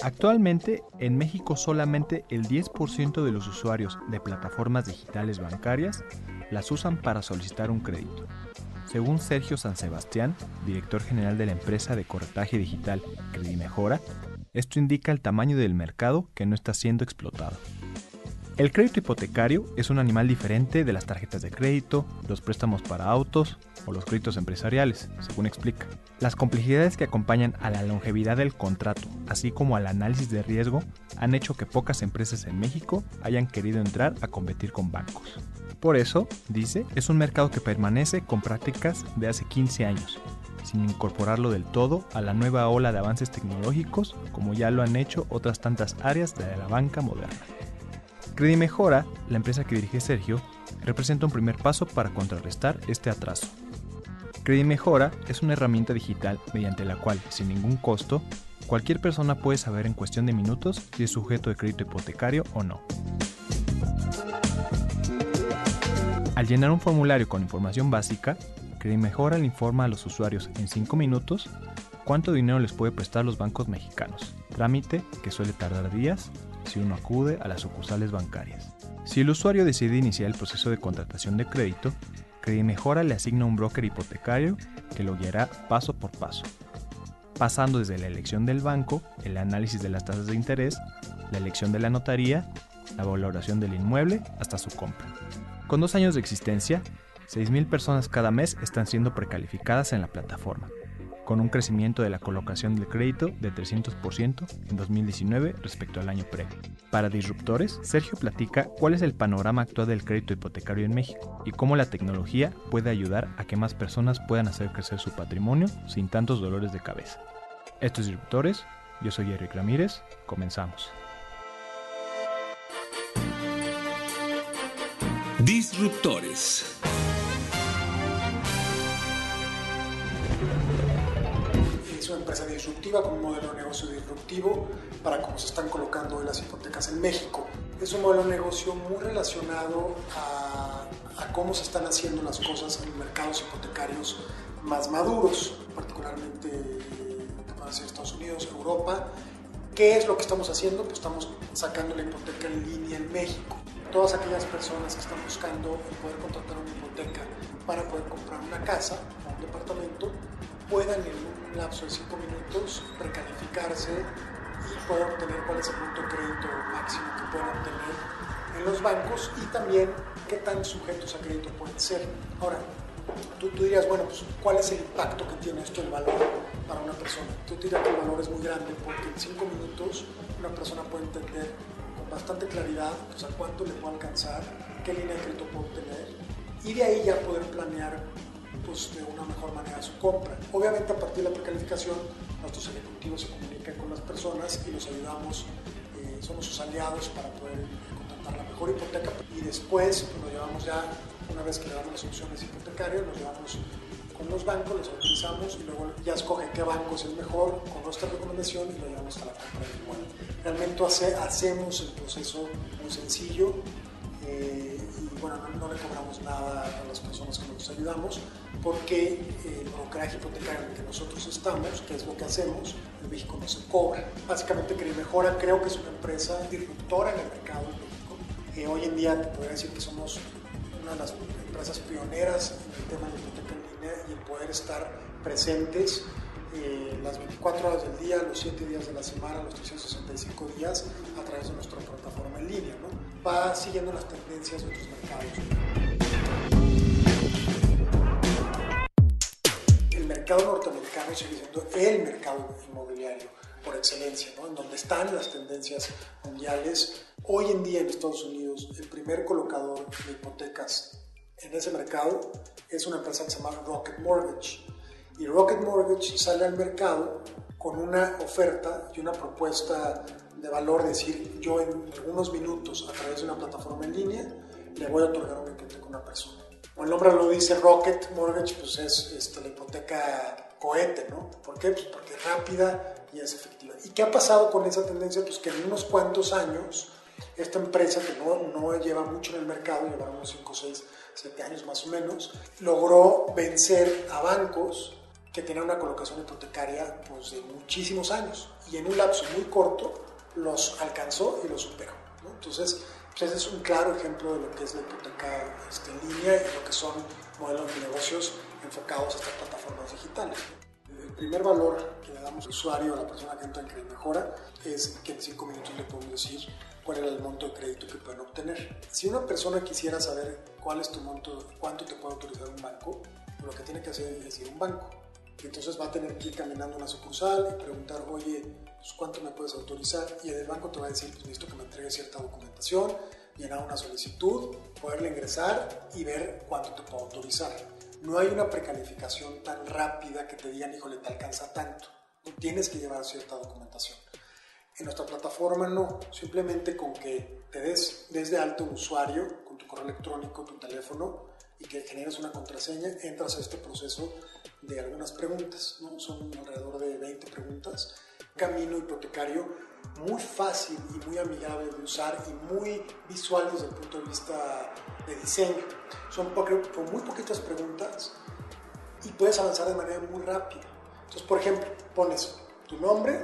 Actualmente, en México solamente el 10% de los usuarios de plataformas digitales bancarias las usan para solicitar un crédito. Según Sergio San Sebastián, director general de la empresa de corretaje digital Credimejora, esto indica el tamaño del mercado que no está siendo explotado. El crédito hipotecario es un animal diferente de las tarjetas de crédito, los préstamos para autos o los créditos empresariales, según explica. Las complejidades que acompañan a la longevidad del contrato, así como al análisis de riesgo, han hecho que pocas empresas en México hayan querido entrar a competir con bancos. Por eso, dice, es un mercado que permanece con prácticas de hace 15 años, sin incorporarlo del todo a la nueva ola de avances tecnológicos como ya lo han hecho otras tantas áreas de la banca moderna. Credimejora, la empresa que dirige Sergio, representa un primer paso para contrarrestar este atraso. Credimejora es una herramienta digital mediante la cual, sin ningún costo, cualquier persona puede saber en cuestión de minutos si es sujeto de crédito hipotecario o no. Al llenar un formulario con información básica, Credimejora le informa a los usuarios en 5 minutos cuánto dinero les puede prestar los bancos mexicanos, trámite que suele tardar días si uno acude a las sucursales bancarias. Si el usuario decide iniciar el proceso de contratación de crédito, Credimejora le asigna un broker hipotecario que lo guiará paso por paso, pasando desde la elección del banco, el análisis de las tasas de interés, la elección de la notaría, la valoración del inmueble hasta su compra. Con dos años de existencia, 6.000 personas cada mes están siendo precalificadas en la plataforma, con un crecimiento de la colocación del crédito de 300% en 2019 respecto al año previo. Para Disruptores, Sergio platica cuál es el panorama actual del crédito hipotecario en México y cómo la tecnología puede ayudar a que más personas puedan hacer crecer su patrimonio sin tantos dolores de cabeza. Estos Disruptores, yo soy Eric Ramírez, comenzamos. Disruptores. Una empresa disruptiva con un modelo de negocio disruptivo para cómo se están colocando hoy las hipotecas en México. Es un modelo de negocio muy relacionado a, a cómo se están haciendo las cosas en mercados hipotecarios más maduros, particularmente en Estados Unidos, Europa. ¿Qué es lo que estamos haciendo? Pues estamos sacando la hipoteca en línea en México todas aquellas personas que están buscando poder contratar una hipoteca para poder comprar una casa o un departamento puedan en un lapso de 5 minutos precalificarse y poder obtener cuál es el punto de crédito máximo que pueden obtener en los bancos y también qué tan sujetos a crédito pueden ser. Ahora, tú, tú dirías, bueno, pues ¿cuál es el impacto que tiene esto, el valor para una persona? Tú dirías que el valor es muy grande porque en 5 minutos una persona puede entender bastante claridad, pues a cuánto le puede alcanzar, qué línea de crédito puede obtener y de ahí ya poder planear pues, de una mejor manera su compra. Obviamente a partir de la precalificación nuestros ejecutivos se comunican con las personas y los ayudamos, eh, somos sus aliados para poder contratar la mejor hipoteca y después pues, lo llevamos ya, una vez que le damos las opciones hipotecarias, lo llevamos con los bancos, los autorizamos y luego ya escoge qué banco es el mejor con nuestra recomendación y lo llevamos a la compra del inmueble. Realmente hace, hacemos el proceso muy sencillo eh, bueno, no, le cobramos nada a las personas que nos ayudamos porque el brokeraje hipotecario en el que nosotros estamos, que es lo que hacemos, en México no se cobra. Básicamente Mejora creo que es una empresa disruptora en el mercado en México. Eh, hoy en día te podría decir que somos una de las empresas pioneras en el tema de hipoteca y el poder estar presentes eh, las 24 horas del día, los 7 días de la semana, los 365 días a través de nuestra plataforma en línea. ¿no? Va siguiendo las tendencias de otros mercados. El mercado norteamericano sigue siendo el mercado inmobiliario por excelencia, ¿no? en donde están las tendencias mundiales. Hoy en día en Estados Unidos, el primer colocador de hipotecas en ese mercado es una empresa que se llama Rocket Mortgage. Y Rocket Mortgage sale al mercado con una oferta y una propuesta de valor, decir, yo en algunos minutos a través de una plataforma en línea le voy a otorgar una hipoteca a una persona. Como el nombre lo dice, Rocket Mortgage, pues es este, la hipoteca cohete, ¿no? ¿Por qué? Pues porque es rápida y es efectiva. ¿Y qué ha pasado con esa tendencia? Pues que en unos cuantos años, esta empresa que no, no lleva mucho en el mercado, lleva unos 5, 6, 7 años más o menos, logró vencer a bancos que tenían una colocación hipotecaria pues, de muchísimos años y en un lapso muy corto los alcanzó y los superó. ¿no? Entonces, pues, ese es un claro ejemplo de lo que es la hipoteca este, en línea y lo que son modelos de negocios enfocados a estas plataformas digitales. El primer valor que le damos al usuario, a la persona que entra en Crédito Mejora, es que en cinco minutos le podemos decir cuál era el monto de crédito que pueden obtener. Si una persona quisiera saber cuál es tu monto, cuánto te puede autorizar un banco, lo que tiene que hacer es ir a un banco. Entonces va a tener que ir caminando a una sucursal y preguntar, oye, pues, ¿cuánto me puedes autorizar? Y el banco te va a decir, pues necesito que me entregue cierta documentación, llenar una solicitud, poderle ingresar y ver cuánto te puedo autorizar. No hay una precalificación tan rápida que te digan, híjole, te alcanza tanto. No tienes que llevar cierta documentación. En nuestra plataforma no, simplemente con que te des desde alto un usuario, con tu correo electrónico, tu teléfono, y que generes una contraseña, entras a este proceso de algunas preguntas, ¿no? son alrededor de 20 preguntas. Camino hipotecario muy fácil y muy amigable de usar y muy visual desde el punto de vista de diseño. Son con muy poquitas preguntas y puedes avanzar de manera muy rápida. Entonces, por ejemplo, pones tu nombre,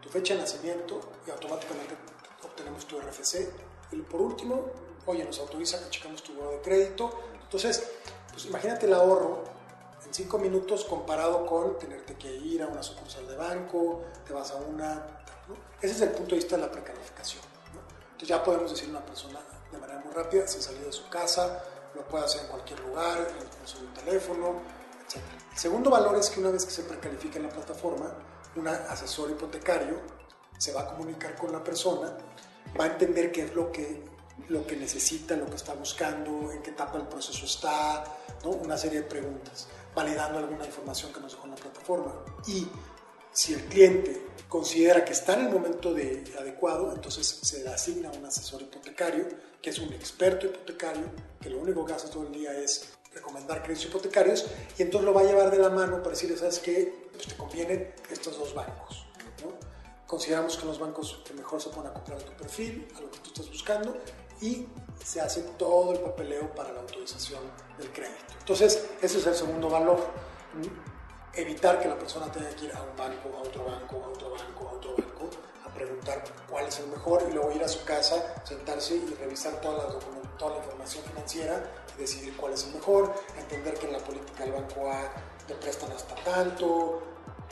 tu fecha de nacimiento y automáticamente obtenemos tu RFC. Y por último, oye, nos autoriza que checamos tu grado de crédito. Entonces, pues imagínate el ahorro en cinco minutos comparado con tenerte que ir a una sucursal de banco, te vas a una... ¿no? Ese es el punto de vista de la precalificación. ¿no? Entonces ya podemos decir una persona de manera muy rápida, sin salir de su casa, lo puede hacer en cualquier lugar, en su teléfono, etc. El segundo valor es que una vez que se precalifica en la plataforma, un asesor hipotecario se va a comunicar con la persona, va a entender qué es lo que, lo que necesita, lo que está buscando, en qué etapa del proceso está, ¿no? una serie de preguntas, validando alguna información que nos dejó en la plataforma. Y si el cliente considera que está en el momento de, adecuado, entonces se le asigna un asesor hipotecario, que es un experto hipotecario, que lo único que hace todo el día es recomendar créditos hipotecarios y entonces lo va a llevar de la mano para decirle, ¿sabes qué? Pues te convienen estos dos bancos. ¿no? Consideramos que los bancos que mejor se pueden acoplar a tu perfil, a lo que tú estás buscando y se hace todo el papeleo para la autorización del crédito. Entonces, ese es el segundo valor. Evitar que la persona tenga que ir a un banco, a otro banco, a otro banco, a otro banco, a preguntar cuál es el mejor y luego ir a su casa, sentarse y revisar toda la, toda la información financiera y decidir cuál es el mejor, entender que en la política del banco A te prestan hasta tanto,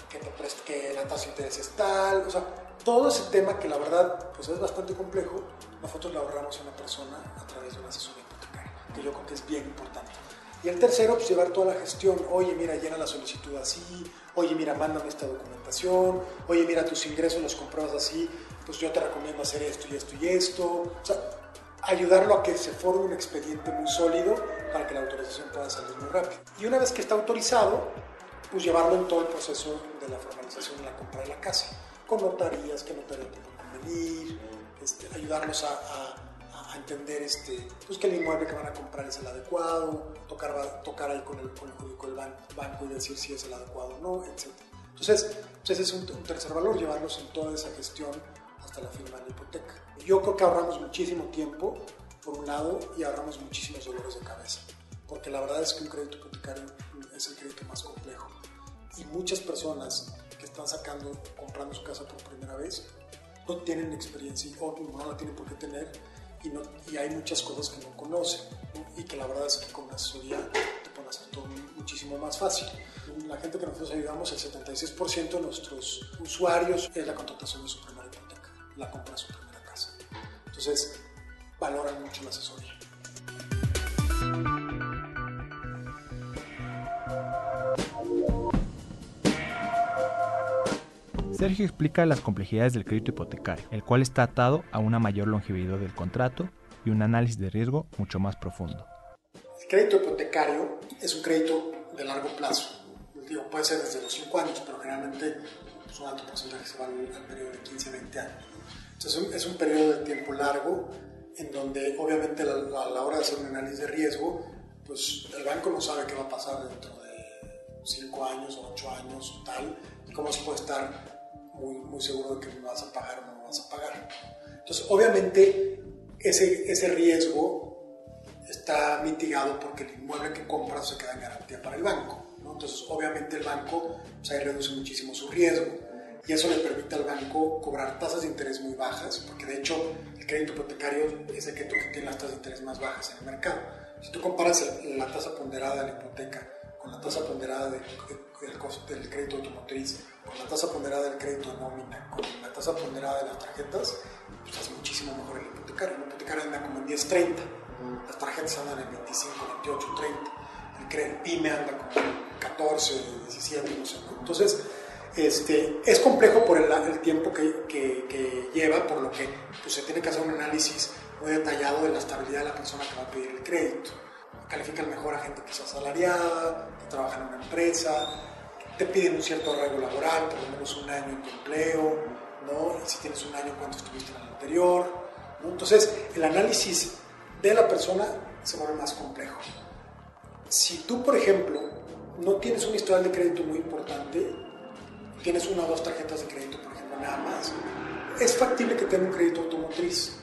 que, te prest que la tasa de interés es tal, o sea, todo ese tema que la verdad pues es bastante complejo, nosotros le ahorramos a una persona a través de una asesoría hipotecaria, que yo creo que es bien importante. Y el tercero, pues llevar toda la gestión. Oye, mira, llena la solicitud así. Oye, mira, mándame esta documentación. Oye, mira, tus ingresos los compruebas así. Pues yo te recomiendo hacer esto y esto y esto. O sea, ayudarlo a que se forme un expediente muy sólido para que la autorización pueda salir muy rápido. Y una vez que está autorizado, pues llevarlo en todo el proceso de la formalización de la compra de la casa, con notarías, que notaría te puede convenir, este, ayudarlos a, a a entender este, pues que el inmueble que van a comprar es el adecuado, tocar, tocar ahí con el, con, el, con el banco y decir si es el adecuado o no, etc. Entonces, pues ese es un, un, tercer valor, llevarlos en toda esa gestión hasta la firma de la hipoteca. Yo creo que ahorramos muchísimo tiempo, por un lado, y ahorramos muchísimos dolores de cabeza, porque la verdad es que un crédito hipotecario es el crédito más complejo. Y muchas personas que están sacando, comprando su casa por primera vez, no tienen experiencia o no la tienen por qué tener y, no, y, hay muchas cosas que no conocen ¿no? y que la verdad es que con la asesoría te pueden hacer todo muchísimo más fácil. La gente que nosotros ayudamos, el 76% de nuestros usuarios es la contratación de su primera hipoteca, la compra de su primera casa. Entonces, valoran mucho la asesoría. Sergio explica las complejidades del crédito hipotecario, el cual está atado a una mayor longevidad del contrato y un análisis de riesgo mucho más profundo. El crédito hipotecario es un crédito de largo plazo. Digo, puede ser desde los 5 años, pero generalmente pues, un alto porcentaje se va al, periodo de 15 a 20 años. Entonces es un periodo de tiempo largo en donde obviamente a la, hora de hacer un análisis de riesgo, pues el banco no sabe qué va a pasar dentro de 5 años o 8 años o tal, y cómo se puede estar muy, muy seguro de que me vas a pagar o no vas a pagar. Entonces obviamente ese, ese riesgo está mitigado porque el inmueble que compras se queda en garantía para el banco. ¿no? Entonces obviamente el banco pues ahí reduce muchísimo su riesgo y eso le permite al banco cobrar tasas de interés muy bajas, porque de hecho el crédito hipotecario es el que tiene las tasas de interés más bajas en el mercado. Si tú comparas la tasa ponderada de la hipoteca con la tasa ponderada del, crédito automotriz, con la tasa ponderada del crédito de nómina, con la tasa ponderada de las tarjetas, pues es muchísimo mejor el hipotecario. El hipotecario anda como en 10-30, las tarjetas andan en 25, 28, 30, el, PYME anda como en 14, 17, no sé. Entonces, este, es complejo por el, el tiempo que, que, lleva, por lo que pues, se tiene que hacer un análisis muy detallado de la estabilidad de la persona que va a pedir el crédito. Califican mejor a gente que sea asalariada, que trabaja en una empresa, te piden un cierto arreglo laboral, por lo menos un año en tu empleo, ¿no? Y si tienes un año, cuánto estuviste en el anterior. ¿no? Entonces, el análisis de la persona se vuelve más complejo. Si tú, por ejemplo, no tienes un historial de crédito muy importante, tienes una o dos tarjetas de crédito, por ejemplo, nada más, es factible que tenga un crédito automotriz.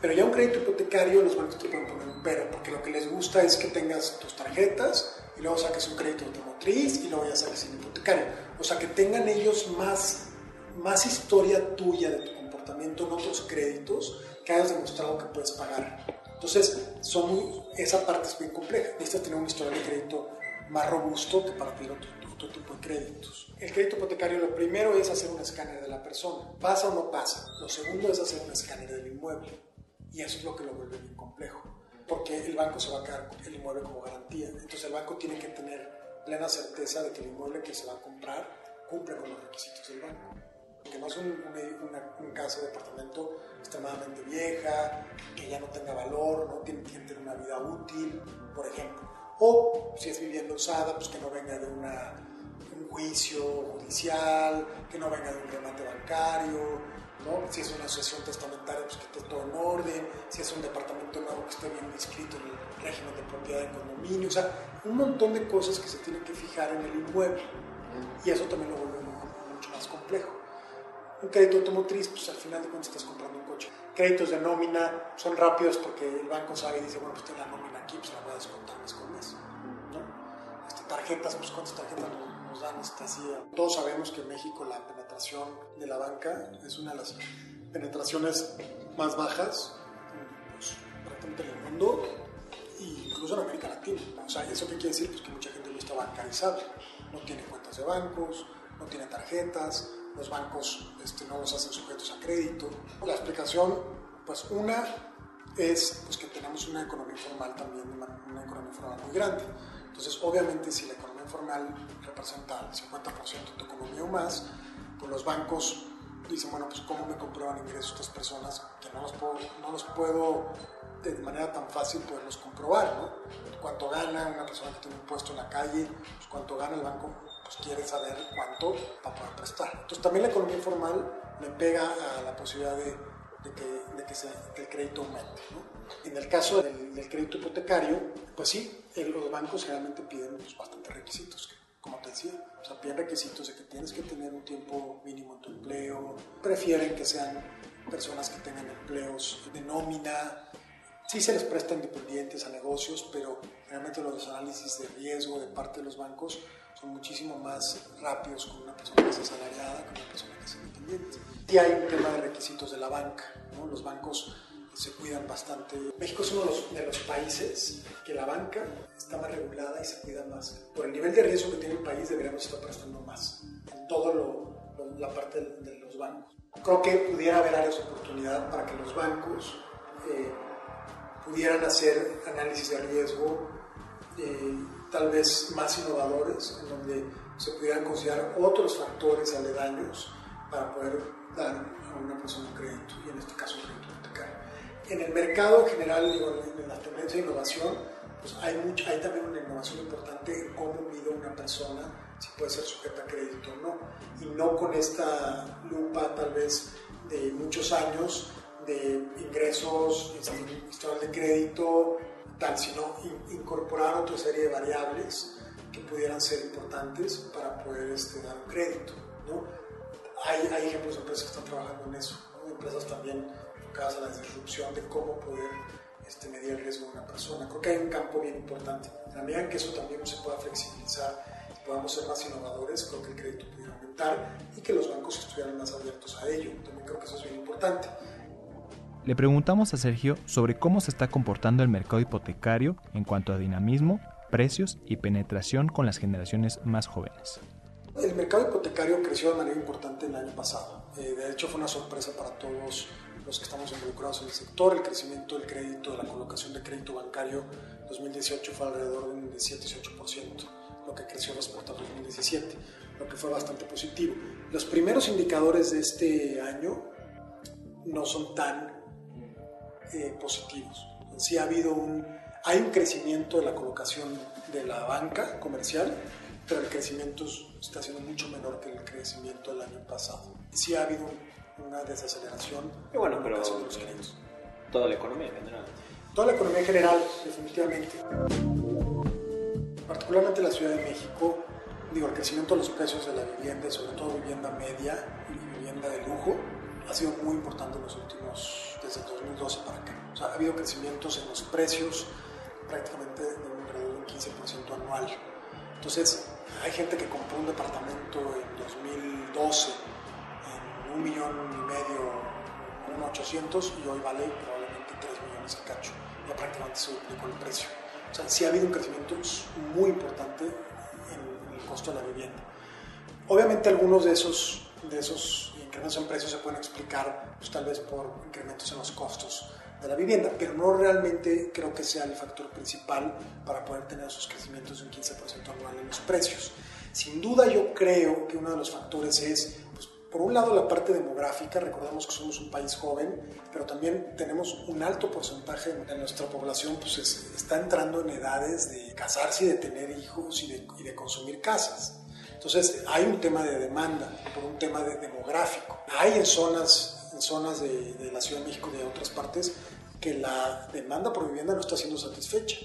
Pero ya un crédito hipotecario los bancos te pueden poner un pero, porque lo que les gusta es que tengas tus tarjetas y luego saques un crédito automotriz y luego ya saques el hipotecario. O sea, que tengan ellos más, más historia tuya de tu comportamiento en otros créditos que hayas demostrado que puedes pagar. Entonces, son esa parte es bien compleja. Necesitas tener un historial de crédito más robusto que para pedir otro, otro tipo de créditos. El crédito hipotecario lo primero es hacer un escáner de la persona. ¿Pasa o no pasa? Lo segundo es hacer un escáner del inmueble. Y eso es lo que lo vuelve bien complejo. Porque el banco se va a quedar el inmueble como garantía. Entonces el banco tiene que tener plena certeza de que el inmueble que se va a comprar cumple con los requisitos del banco. Que no es un, un, caso de departamento extremadamente vieja, que ya no tenga valor, no tiene que tener una vida útil, por ejemplo. O si es vivienda usada, pues que no venga de una juicio judicial, que no venga de un remate bancario, ¿no? si es una asociación testamentaria, pues que esté todo en orden, si es un departamento nuevo que esté bien inscrito en el régimen de propiedad de condominio, o sea, un montón de cosas que se tienen que fijar en el inmueble y eso también lo vuelve mucho más complejo. Un crédito automotriz, pues al final de cuentas estás comprando un coche. Créditos de nómina son rápidos porque el banco sabe y dice, bueno, pues tiene la nómina aquí, pues la voy a descontar mes con mes. ¿no? Este, tarjetas, pues cuántas tarjetas nos dan Todos sabemos que en México la penetración de la banca es una de las penetraciones más bajas pues, prácticamente en el mundo e incluso en América Latina. O sea, ¿eso qué quiere decir? Pues que mucha gente no está bancarizada, no tiene cuentas de bancos, no tiene tarjetas, los bancos este, no los hacen sujetos a crédito. La explicación, pues una es pues, que tenemos una economía informal también, una economía informal muy grande. Entonces, obviamente, si la economía informal representa el 50% de tu economía o más, pues los bancos dicen, bueno, pues cómo me comprueban ingresos estas personas que no los puedo, no los puedo de manera tan fácil poderlos comprobar, ¿no? Cuánto gana una persona que tiene un puesto en la calle, pues cuánto gana el banco, pues quiere saber cuánto para poder prestar. Entonces también la economía informal le pega a la posibilidad de, de, que, de que, se, que, el crédito aumente, ¿no? En el caso del, del crédito hipotecario, pues sí, los bancos generalmente piden pues, bastantes requisitos, como te decía, o sea, piden requisitos de que tienes que tener un tiempo mínimo en tu empleo, prefieren que sean personas que tengan empleos de nómina, sí se les presta independientes a negocios, pero realmente los análisis de riesgo de parte de los bancos son muchísimo más rápidos con una persona que es asalariada que una persona que es independiente. Y hay un tema de requisitos de la banca, ¿no? los bancos se cuidan bastante. México es uno de los, países que la banca está más regulada y se cuida más. Por el nivel de riesgo que tiene el país deberíamos estar prestando más en toda la parte de, los bancos. Creo que pudiera haber áreas de oportunidad para que los bancos eh, pudieran hacer análisis de riesgo eh, tal vez más innovadores, en donde se pudieran considerar otros factores aledaños para poder dar a una persona crédito, y en este caso crédito en el mercado en general, digo, en la tendencia de innovación, pues hay, mucho, hay también una innovación importante en cómo mide una persona si puede ser sujeta a crédito o no. Y no con esta lupa tal vez de muchos años de ingresos, historial de crédito, tal, sino incorporar otra serie de variables que pudieran ser importantes para poder este, dar un crédito. ¿no? Hay, hay, ejemplos de empresas que están trabajando en eso, empresas también enfocadas a la disrupción de cómo poder este, medir el riesgo de una persona. Creo que hay un campo bien importante. En la medida que eso también se pueda flexibilizar y podamos ser más innovadores, creo que el crédito pudiera aumentar y que los bancos estuvieran más abiertos a ello. También creo que eso es bien importante. Le preguntamos a Sergio sobre cómo se está comportando el mercado hipotecario en cuanto a dinamismo, precios y penetración con las generaciones más jóvenes. El mercado hipotecario creció de manera importante el año pasado. Eh, de hecho, fue una sorpresa para todos los que estamos involucrados en el sector. El crecimiento del crédito, de la colocación de crédito bancario 2018 fue alrededor de 17-18%, lo que creció respecto a 2017, lo que fue bastante positivo. Los primeros indicadores de este año no son tan eh, positivos. Sí ha habido un, hay un crecimiento de la colocación de la banca comercial, pero el crecimiento está siendo mucho menor que el crecimiento del año pasado. Sí ha habido una desaceleración. Y bueno, pero de los toda la economía en general. Toda la economía en general, definitivamente. Particularmente la Ciudad de México, digo, el crecimiento de los precios de la vivienda, sobre todo vivienda media y vivienda de lujo, ha sido muy importante en los últimos, desde 2012 para acá. O sea, ha habido crecimientos en los precios prácticamente de un alrededor de un 15% anual. Entonces, hay gente que compró un departamento en 2012 un millón y medio, un 800 y hoy vale probablemente 3 millones y cacho. Ya prácticamente se duplicó el precio. O sea, sí ha habido un crecimiento muy importante en el costo de la vivienda. Obviamente algunos de esos, de esos incrementos en precios se pueden explicar pues, tal vez por incrementos en los costos de la vivienda, pero no realmente creo que sea el factor principal para poder tener esos crecimientos de un 15% anual en los precios. Sin duda yo creo que uno de los factores es por un lado la parte demográfica, recordemos que somos un país joven, pero también tenemos un alto porcentaje de nuestra población pues está entrando en edades de casarse y de tener hijos y de, y de consumir casas. Entonces hay un tema de demanda, por un tema de demográfico. Hay en zonas, en zonas de, de la Ciudad de México y de otras partes que la demanda por vivienda no está siendo satisfecha.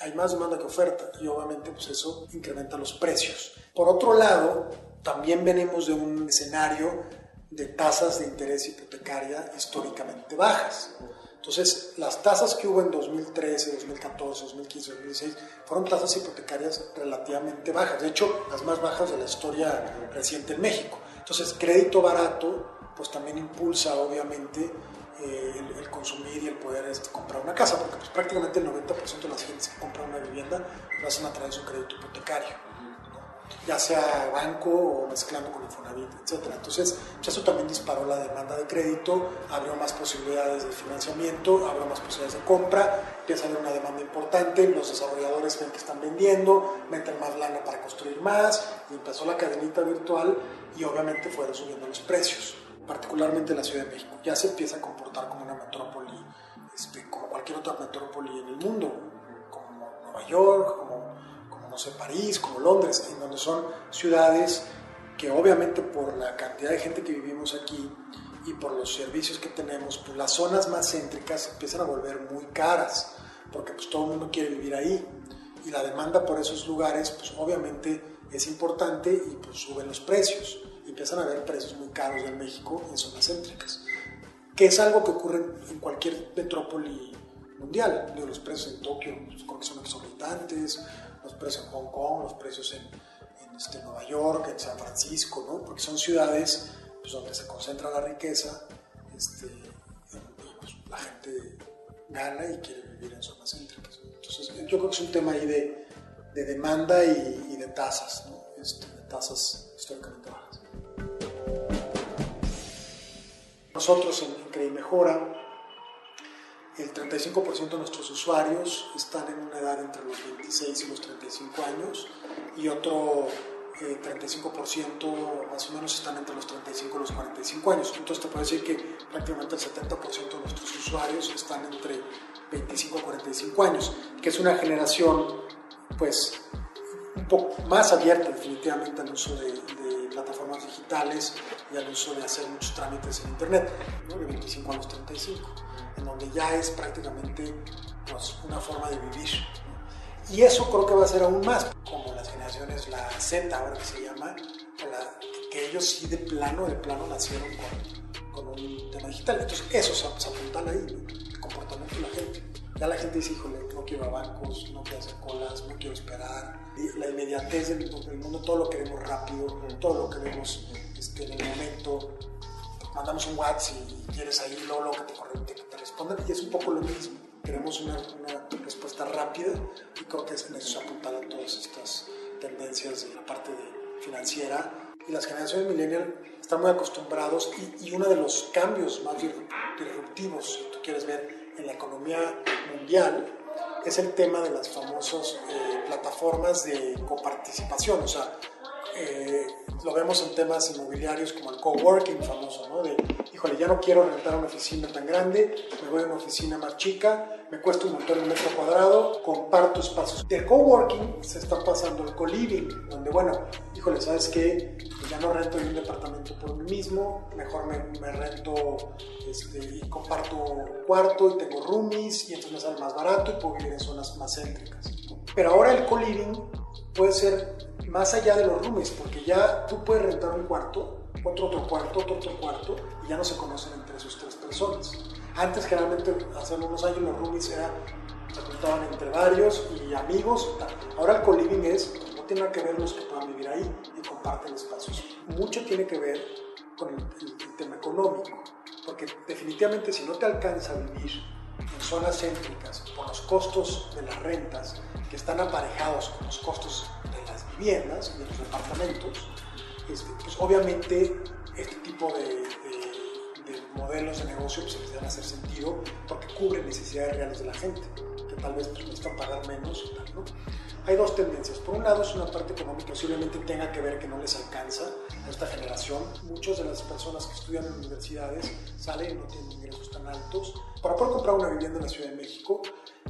Hay más demanda que oferta y obviamente pues eso incrementa los precios. Por otro lado, también venimos de un escenario de tasas de interés hipotecaria históricamente bajas. Entonces, las tasas que hubo en 2013, 2014, 2015, 2016 fueron tasas hipotecarias relativamente bajas, de hecho, las más bajas de la historia reciente en México. Entonces, crédito barato, pues también impulsa, obviamente, eh, el, consumir y el poder este, comprar una casa, porque pues, prácticamente el 90% de las gentes que compran una vivienda lo hacen a través de un crédito hipotecario ya sea banco o mezclando con Infonavit, etc. Entonces, pues, eso también disparó la demanda de crédito, abrió más posibilidades de financiamiento, abrió más posibilidades de compra, empieza a haber una demanda importante, los desarrolladores ven que están vendiendo, meten más lana para construir más, y empezó la cadenita virtual y obviamente fueron subiendo los precios, particularmente en la Ciudad de México. Ya se empieza a comportar como una metrópoli, este, como cualquier otra metrópoli en el mundo, como Nueva York, como no sé, París, como Londres, en donde son ciudades que obviamente por la cantidad de gente que vivimos aquí y por los servicios que tenemos, pues las zonas más céntricas empiezan a volver muy caras, porque pues todo el mundo quiere vivir ahí. Y la demanda por esos lugares pues obviamente es importante y pues suben los precios, empiezan a haber precios muy caros en México en zonas céntricas, que es algo que ocurre en cualquier metrópoli mundial, los precios en Tokio pues, creo que son exorbitantes, los precios en Hong Kong, los precios en, este, Nueva York, en San Francisco, ¿no? porque son ciudades pues, donde se concentra la riqueza este, y pues, la gente gana y quiere vivir en zonas céntricas. Entonces, yo creo que es un tema ahí de, de demanda y, de tasas, ¿no? este, de tasas históricamente bajas. Nosotros en, en Mejora el 35% de nuestros usuarios están en una edad entre los 26 y los 35 años y otro 35% más o menos están entre los 35 y los 45 años. Entonces te puedo decir que prácticamente el 70% de nuestros usuarios están entre 25 y 45 años, que es una generación pues un poco más abierta definitivamente al uso de, plataformas digitales y al uso de hacer muchos trámites en Internet, de 25 a los 35, en donde ya es prácticamente pues, una forma de vivir. Y eso creo que va a ser aún más, como las generaciones, la Z ahora que se llama, que ellos sí de plano, de plano nacieron con, con un tema digital. Entonces eso se, se apuntan ahí, el comportamiento de la gente. Ya la gente dice, híjole, no quiero a bancos, no quiero hacer colas, no quiero esperar. La inmediatez del, mundo, todo lo queremos rápido, todo lo queremos este, en el momento. Mandamos un WhatsApp y quieres ahí, luego, que te, te, te respondan y es un poco lo mismo queremos una, respuesta rápida y creo que es en eso se apuntalan todas estas tendencias de la parte financiera y las generaciones millennial están muy acostumbrados y, y uno de los cambios más disruptivos, si tú quieres ver, en la economía mundial es el tema de las famosas eh, plataformas de coparticipación, o sea, eh, lo vemos en temas inmobiliarios como el coworking famoso, ¿no? De, híjole, ya no quiero rentar una oficina tan grande, me voy a una oficina más chica, me cuesta un montón un metro cuadrado, comparto espacios. Del coworking se está pasando al co-living, donde, bueno, híjole, ¿sabes qué? Pues ya no rento un departamento por mí mismo, mejor me, rento este, y comparto cuarto y tengo roomies y entonces me sale más barato y puedo vivir en zonas más céntricas. Pero ahora el co-living puede ser más allá de los roomies, porque ya tú puedes rentar un cuarto, otro otro cuarto, otro otro cuarto, y ya no se conocen entre sus tres personas. Antes, generalmente, hace unos años, los roomies era, se juntaban entre varios y amigos. Ahora el co-living es, no tiene nada que ver los que puedan vivir ahí y comparten espacios. Mucho tiene que ver con el, el tema económico, porque definitivamente si no te alcanza a vivir zonas céntricas por los costos de las rentas que están aparejados con los costos viviendas, de los departamentos, este, pues obviamente este tipo de, modelos de negocio pues, empiezan a hacer sentido porque cubren necesidades reales de la gente, que tal vez pues, necesitan pagar menos y tal, ¿no? Hay dos tendencias. Por un lado es una parte económica, posiblemente tenga que ver que no les alcanza a esta generación. Muchas de las personas que estudian en universidades salen y no tienen ingresos tan altos. Para poder comprar una vivienda en la Ciudad de México,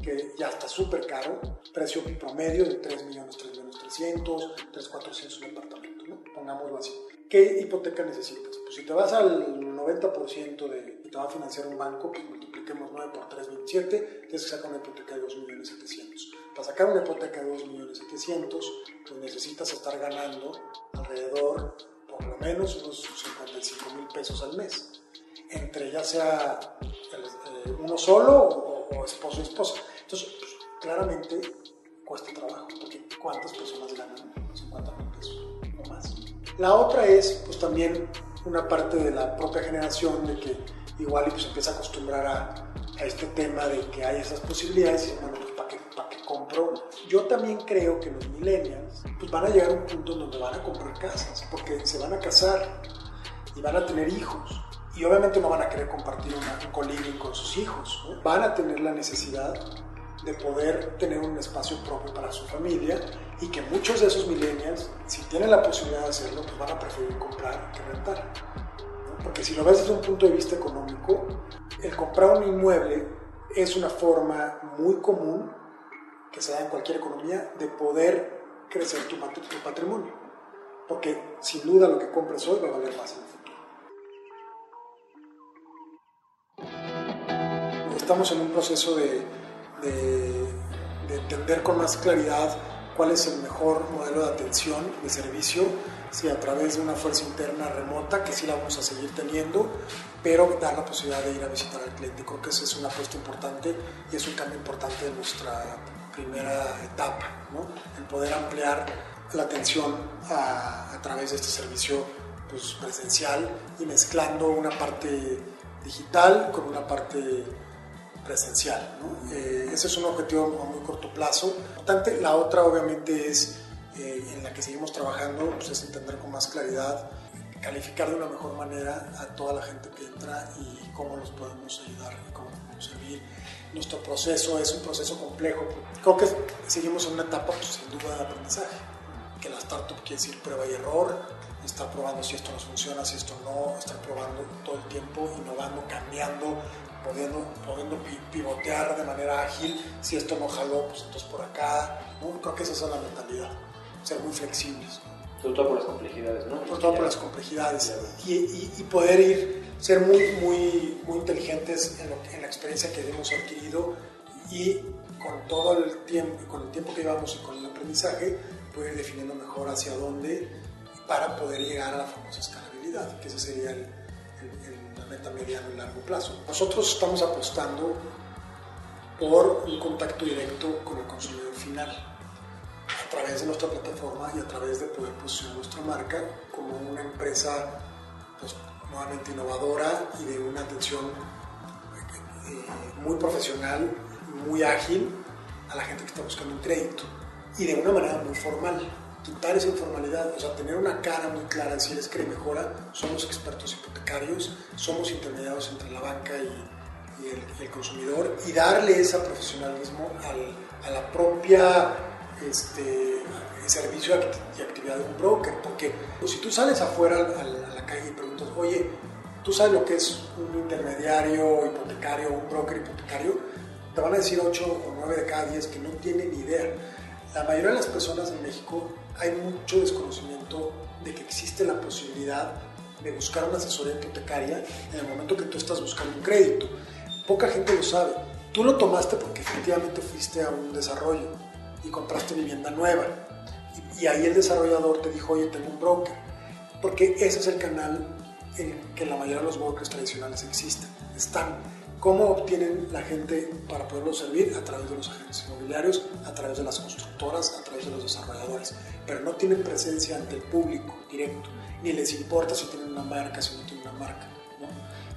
que ya está súper caro, precio promedio de 3 millones, 3 millones 300, 3, 400 un departamento, ¿no? pongámoslo así. ¿Qué hipoteca necesitas? Pues si te vas al 90% de, y te va a financiar un banco, pues multipliquemos 9 por 3, 27, tienes que sacar una hipoteca de 2 millones 700. Para sacar una hipoteca de 2 millones 700, pues necesitas estar ganando alrededor, menos, unos 55 mil pesos al mes. Entre ya sea eh, uno solo o, o esposo y esposa. Entonces, pues, claramente cuesta trabajo, porque ¿cuántas personas ganan 50 mil pesos o más? La otra es, pues también una parte de la propia generación de que igual pues empieza a acostumbrar a, a este tema de que hay esas posibilidades y bueno, pues ¿para qué, qué compro? Yo también creo que los millennials pues van a llegar a un punto donde van a comprar casas, porque se van a casar y van a tener hijos. Y obviamente no van a querer compartir una, un coliving con sus hijos. Van a tener la necesidad de poder tener un espacio propio para su familia y que muchos de esos millennials, si tienen la posibilidad de hacerlo, pues van a preferir comprar que rentar. Porque si lo ves desde un punto de vista económico, el comprar un inmueble es una forma muy común que se da en cualquier economía de poder crecer tu, patrimonio. Porque sin duda lo que compres hoy va a valer más en el futuro. Estamos en un proceso de de, entender con más claridad cuál es el mejor modelo de atención, de servicio, si a través de una fuerza interna remota, que sí la vamos a seguir teniendo, pero dar la posibilidad de ir a visitar al cliente. Creo que esa es una apuesta importante y es un cambio importante de nuestra primera etapa, ¿no? el poder ampliar la atención a, a través de este servicio pues, presencial y mezclando una parte digital con una parte presencial. Eh, ese es un objetivo a muy corto plazo. Importante. La otra obviamente es, eh, en la que seguimos trabajando, pues es entender con más claridad, calificar de una mejor manera a toda la gente que entra y cómo los podemos ayudar y cómo podemos servir. Nuestro proceso es un proceso complejo. Creo que seguimos en una etapa, pues, sin duda, de aprendizaje. que la startup quiere decir prueba y error, está probando si esto nos funciona, si esto no, está probando todo el tiempo, innovando, cambiando, pudiendo, pudiendo pivotear de manera ágil, si esto no jaló, pues entonces por acá, creo que esa es la mentalidad, ser muy flexibles. Sobre todo por las complejidades, ¿no? Sobre todo por las complejidades y, y, poder ir, ser muy, muy, muy inteligentes en, lo, en la experiencia que hemos adquirido y con todo el tiempo, con el tiempo que llevamos y con el aprendizaje, poder ir definiendo mejor hacia dónde para poder llegar a la famosa escalabilidad, que ese sería el, la meta mediano y largo plazo. Nosotros estamos apostando por un contacto directo con el consumidor final través de nuestra plataforma y a través de poder posicionar nuestra marca como una empresa pues, nuevamente innovadora y de una atención eh, muy profesional, muy ágil a la gente que está buscando un crédito. Y de una manera muy formal quitar esa informalidad, o sea, tener una cara muy clara, si eres que mejora, somos expertos hipotecarios, somos intermediarios entre la banca y, el, consumidor y darle ese profesionalismo al, a la propia este, servicio y actividad de un broker, porque si tú sales afuera a, la calle y preguntas, oye, ¿tú sabes lo que es un intermediario hipotecario, un broker hipotecario? Te van a decir 8 o 9 de cada 10 que no tienen ni idea. La mayoría de las personas en México hay mucho desconocimiento de que existe la posibilidad de buscar una asesoría hipotecaria en el momento que tú estás buscando un crédito. Poca gente lo sabe. Tú lo tomaste porque efectivamente fuiste a un desarrollo y compraste vivienda nueva. Y, ahí el desarrollador te dijo, oye, tengo un broker. Porque ese es el canal en que la mayoría de los brokers tradicionales existen. Están ¿Cómo obtienen la gente para poderlo servir? A través de los agentes inmobiliarios, a través de las constructoras, a través de los desarrolladores. Pero no tienen presencia ante el público directo, ni les importa si tienen una marca, si no tienen una marca.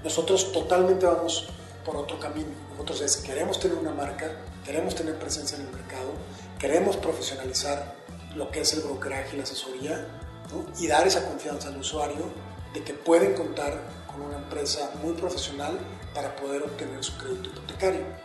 Nosotros totalmente vamos por otro camino. Nosotros es, queremos tener una marca, queremos tener presencia en el mercado, queremos profesionalizar lo que es el brokeraje y la asesoría y dar esa confianza al usuario de que pueden contar con una empresa muy profesional para poder obtener su crédito hipotecario.